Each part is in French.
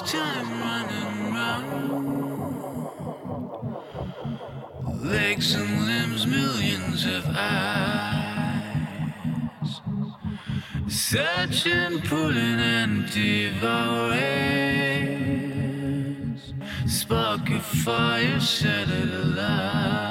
time running round. Legs and limbs, millions of eyes. Searching, pulling, and devouring. Spark of fire, shattered alive. Why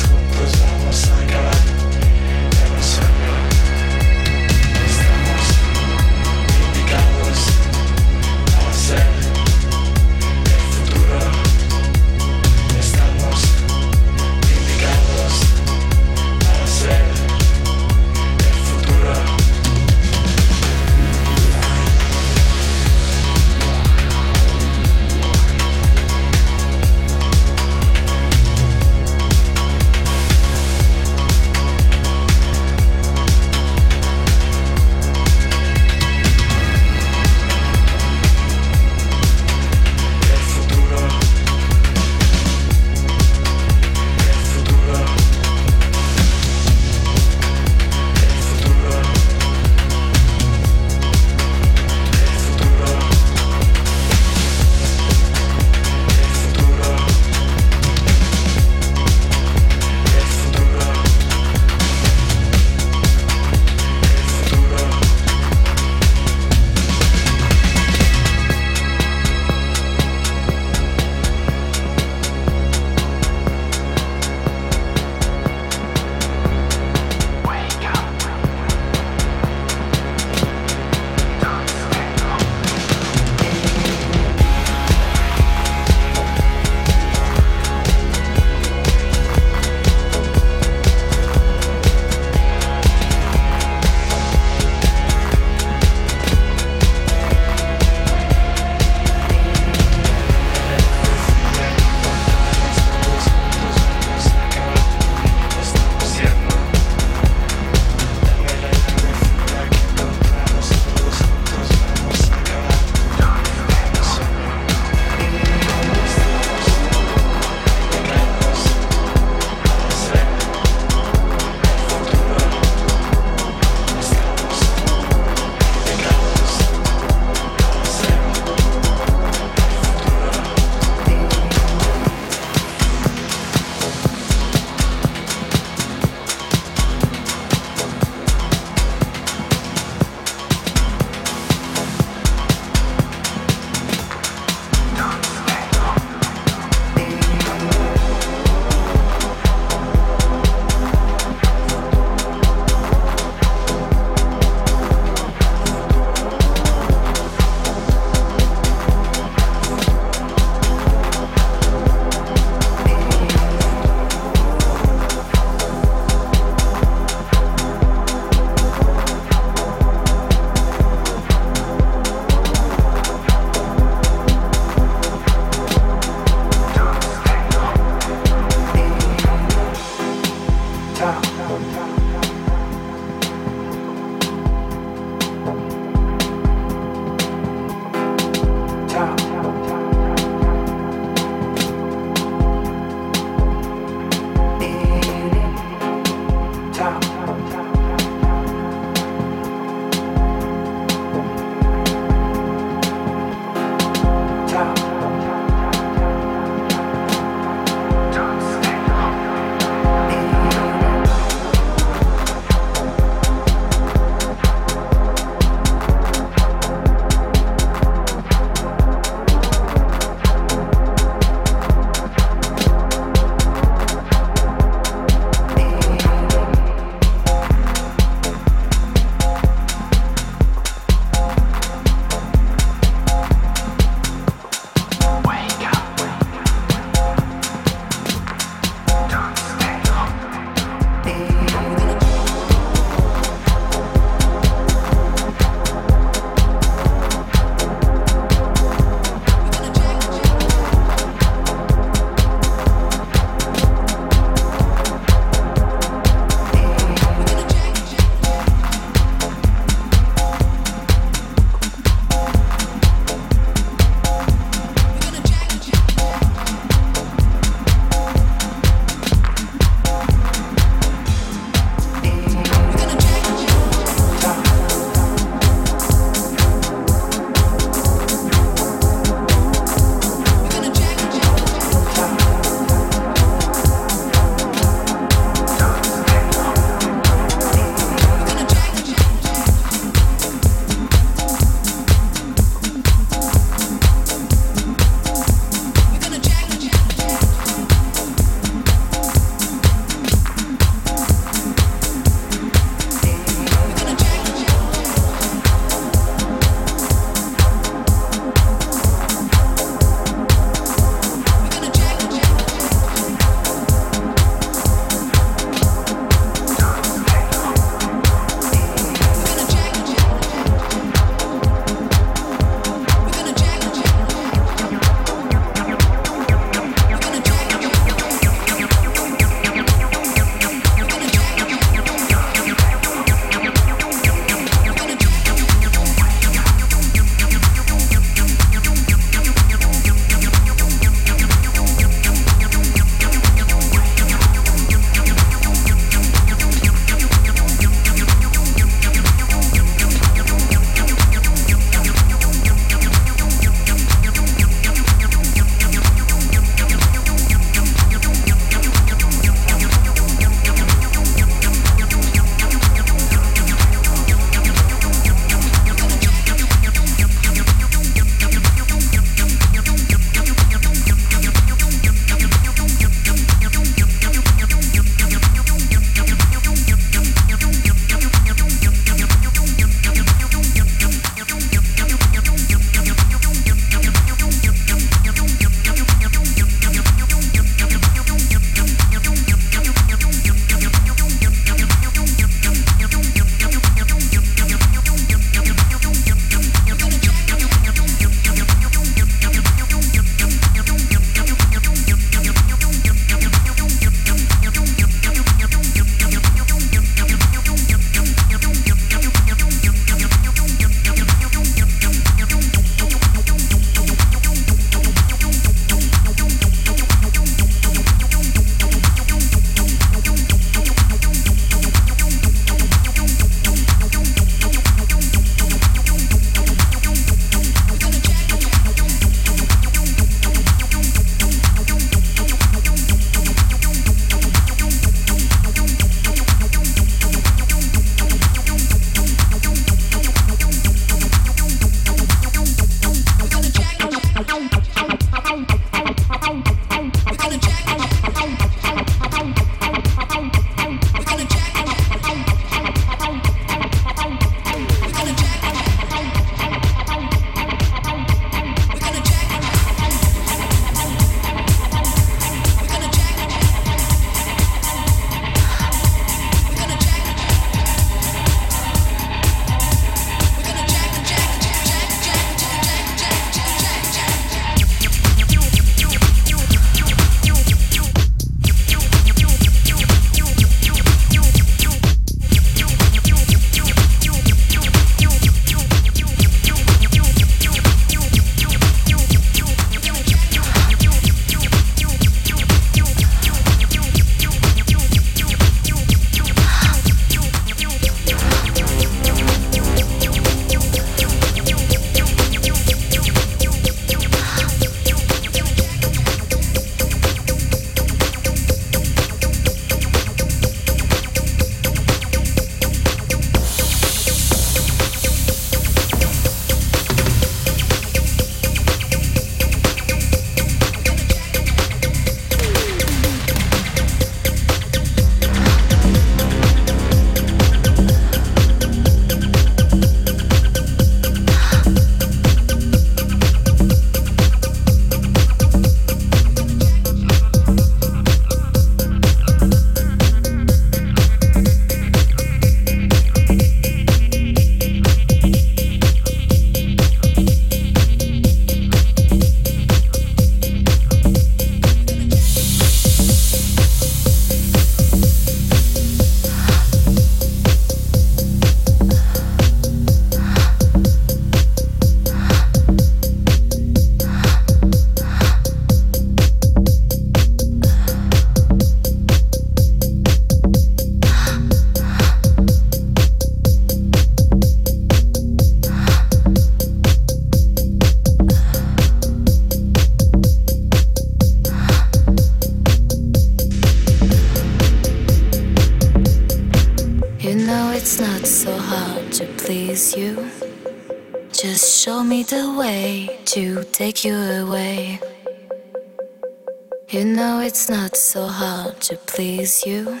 You know it's not so hard to please you.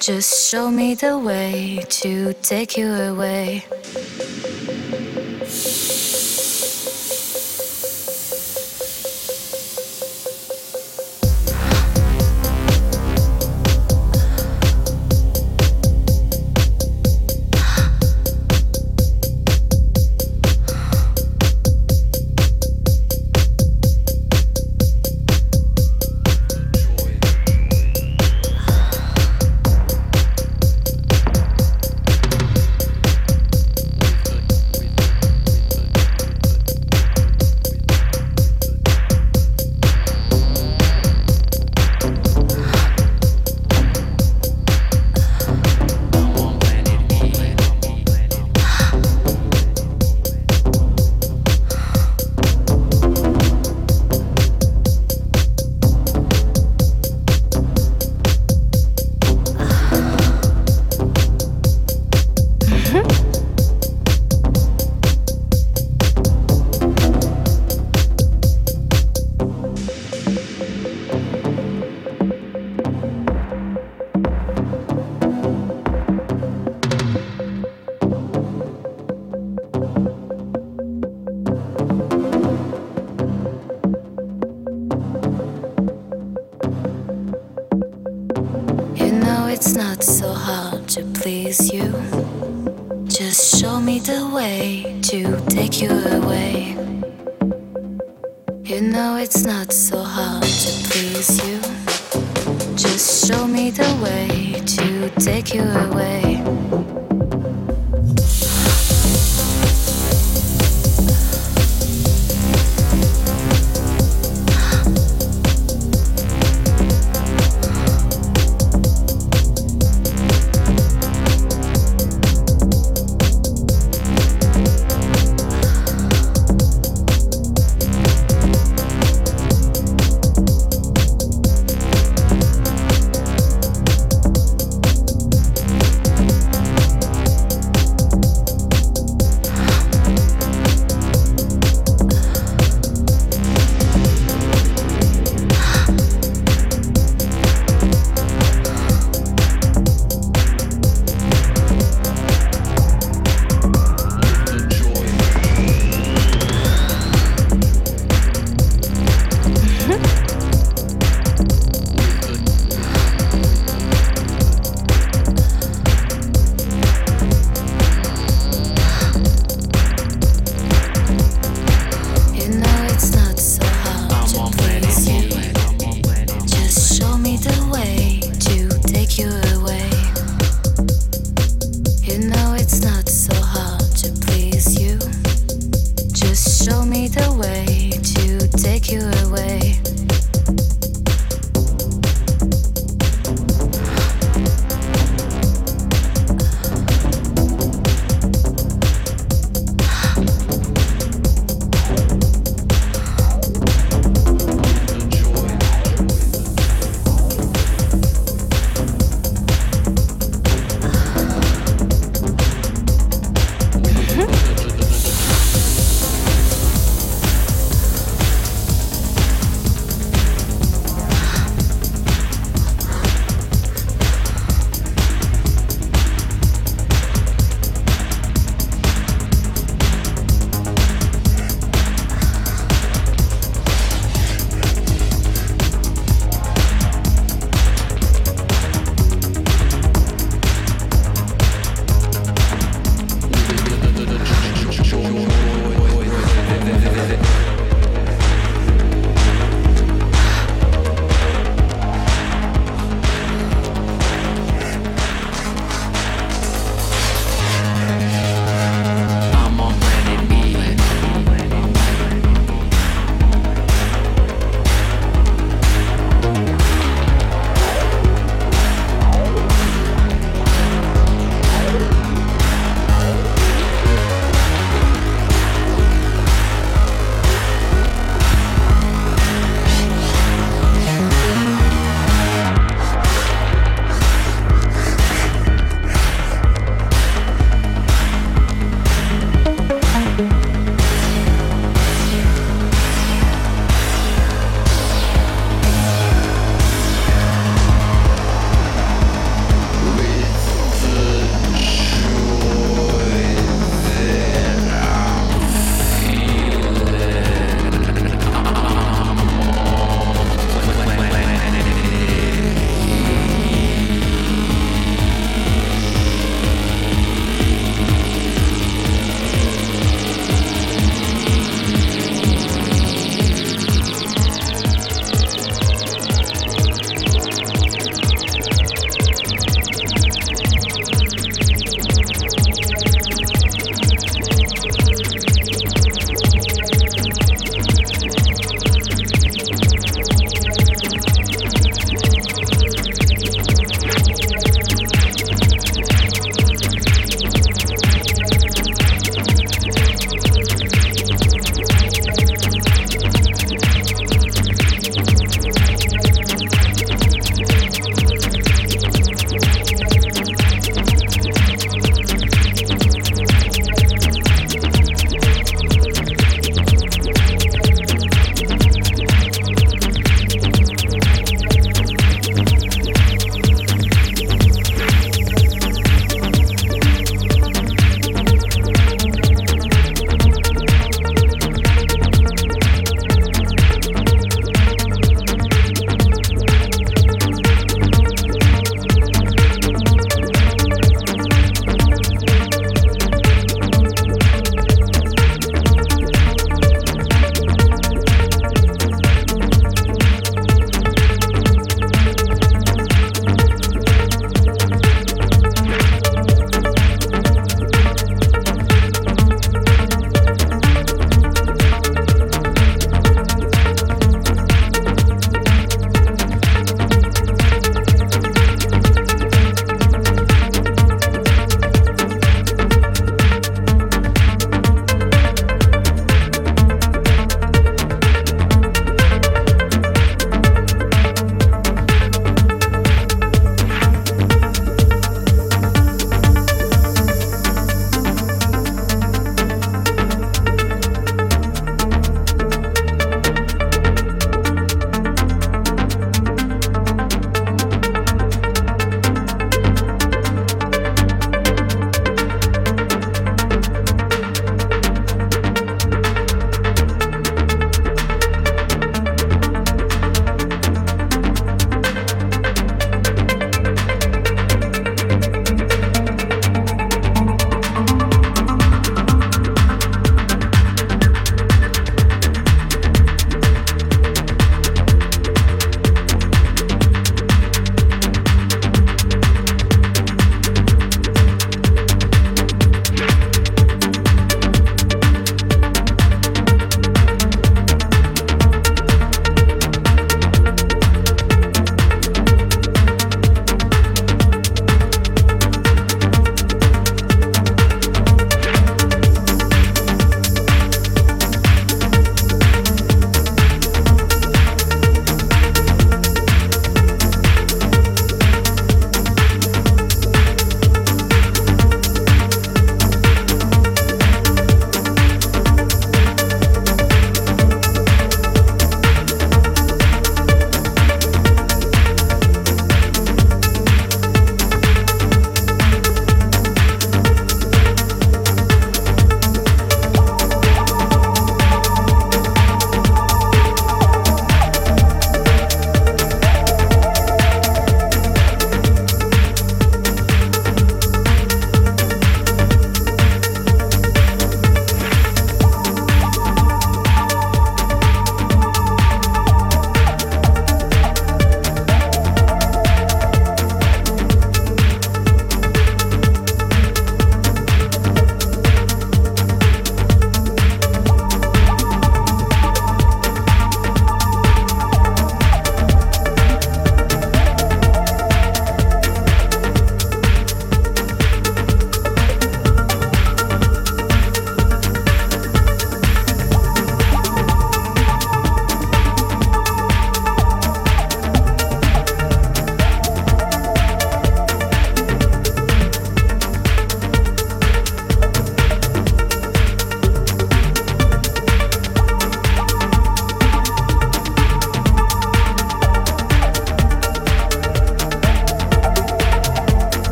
Just show me the way to take you away.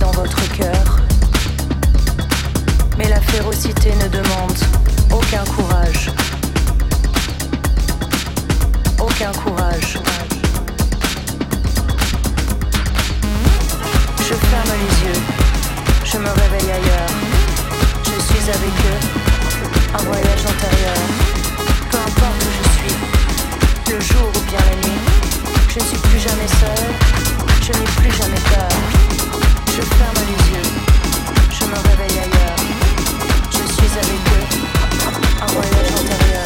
Dans votre cœur. Mais la férocité ne demande aucun courage. Aucun courage. Je ferme les yeux, je me réveille ailleurs. Je suis avec eux, un voyage antérieur. Peu importe où je suis, le jour ou bien la nuit, je ne suis plus jamais seule, je n'ai plus jamais peur. Je me réveille ailleurs. Je suis avec eux, un voyage antérieur.